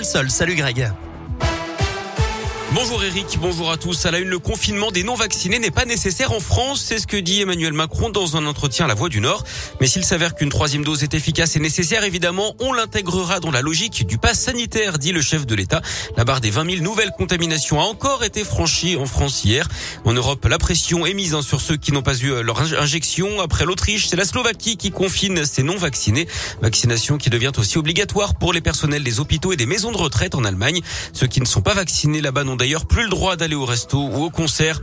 Sol. Salut Greg. Bonjour Eric, bonjour à tous. À la une, le confinement des non-vaccinés n'est pas nécessaire en France. C'est ce que dit Emmanuel Macron dans un entretien à la Voix du Nord. Mais s'il s'avère qu'une troisième dose est efficace et nécessaire, évidemment, on l'intégrera dans la logique du pass sanitaire, dit le chef de l'État. La barre des 20 000 nouvelles contaminations a encore été franchie en France hier. En Europe, la pression est mise hein, sur ceux qui n'ont pas eu leur injection. Après l'Autriche, c'est la Slovaquie qui confine ses non-vaccinés. Vaccination qui devient aussi obligatoire pour les personnels des hôpitaux et des maisons de retraite en Allemagne. Ceux qui ne sont pas vaccinés là-bas n'ont d'ailleurs plus le droit d'aller au resto ou au concert.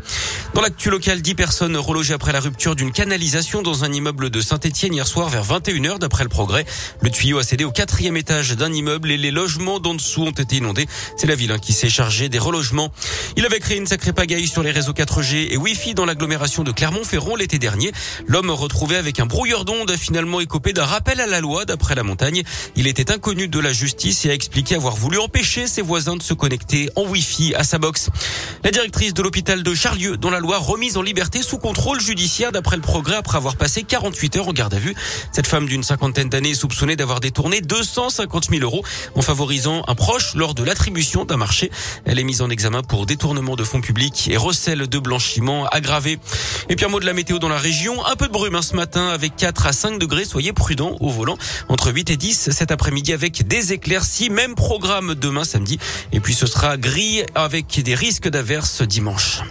Dans l'actu local, 10 personnes relogées après la rupture d'une canalisation dans un immeuble de Saint-Etienne hier soir vers 21h d'après le progrès. Le tuyau a cédé au quatrième étage d'un immeuble et les logements d'en dessous ont été inondés. C'est la ville hein, qui s'est chargée des relogements. Il avait créé une sacrée pagaille sur les réseaux 4G et Wi-Fi dans l'agglomération de Clermont-Ferrand l'été dernier. L'homme retrouvé avec un brouilleur d'ondes a finalement écopé d'un rappel à la loi d'après la montagne. Il était inconnu de la justice et a expliqué avoir voulu empêcher ses voisins de se connecter en Wi-Fi à sa box. La directrice de l'hôpital de Charlieu, dont la loi remise en liberté sous contrôle judiciaire d'après le progrès après avoir passé 48 heures en garde à vue. Cette femme d'une cinquantaine d'années est soupçonnée d'avoir détourné 250 000 euros en favorisant un proche lors de l'attribution d'un marché. Elle est mise en examen pour détournement de fonds publics et recel de blanchiment aggravé. Et puis un mot de la météo dans la région. Un peu de brume hein, ce matin avec 4 à 5 degrés. Soyez prudents au volant. Entre 8 et 10 cet après-midi avec des éclaircies. Même programme demain samedi. Et puis ce sera gris avec des risques d'averses dimanche.